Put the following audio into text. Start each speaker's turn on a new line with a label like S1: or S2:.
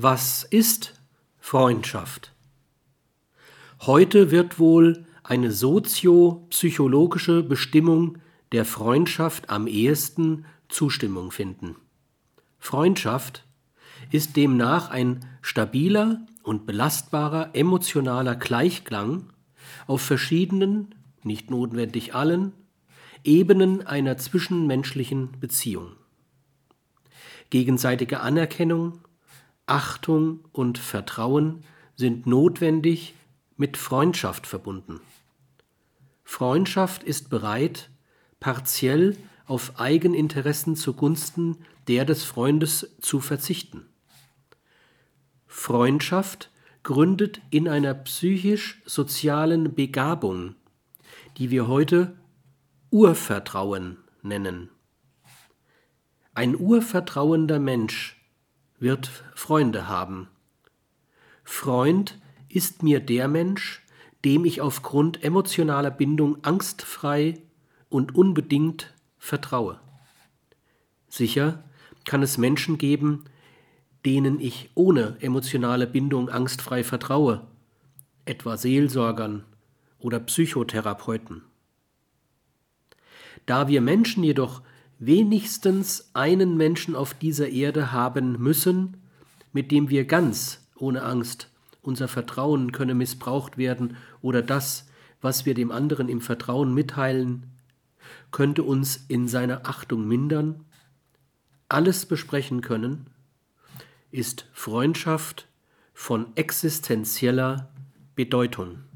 S1: Was ist Freundschaft? Heute wird wohl eine soziopsychologische Bestimmung der Freundschaft am ehesten Zustimmung finden. Freundschaft ist demnach ein stabiler und belastbarer emotionaler Gleichklang auf verschiedenen, nicht notwendig allen, Ebenen einer zwischenmenschlichen Beziehung. Gegenseitige Anerkennung, Achtung und Vertrauen sind notwendig mit Freundschaft verbunden. Freundschaft ist bereit, partiell auf Eigeninteressen zugunsten der des Freundes zu verzichten. Freundschaft gründet in einer psychisch-sozialen Begabung, die wir heute Urvertrauen nennen. Ein urvertrauender Mensch wird Freunde haben. Freund ist mir der Mensch, dem ich aufgrund emotionaler Bindung angstfrei und unbedingt vertraue. Sicher kann es Menschen geben, denen ich ohne emotionale Bindung angstfrei vertraue, etwa Seelsorgern oder Psychotherapeuten. Da wir Menschen jedoch wenigstens einen Menschen auf dieser Erde haben müssen, mit dem wir ganz ohne Angst unser Vertrauen könne missbraucht werden oder das, was wir dem anderen im Vertrauen mitteilen, könnte uns in seiner Achtung mindern, alles besprechen können, ist Freundschaft von existenzieller Bedeutung.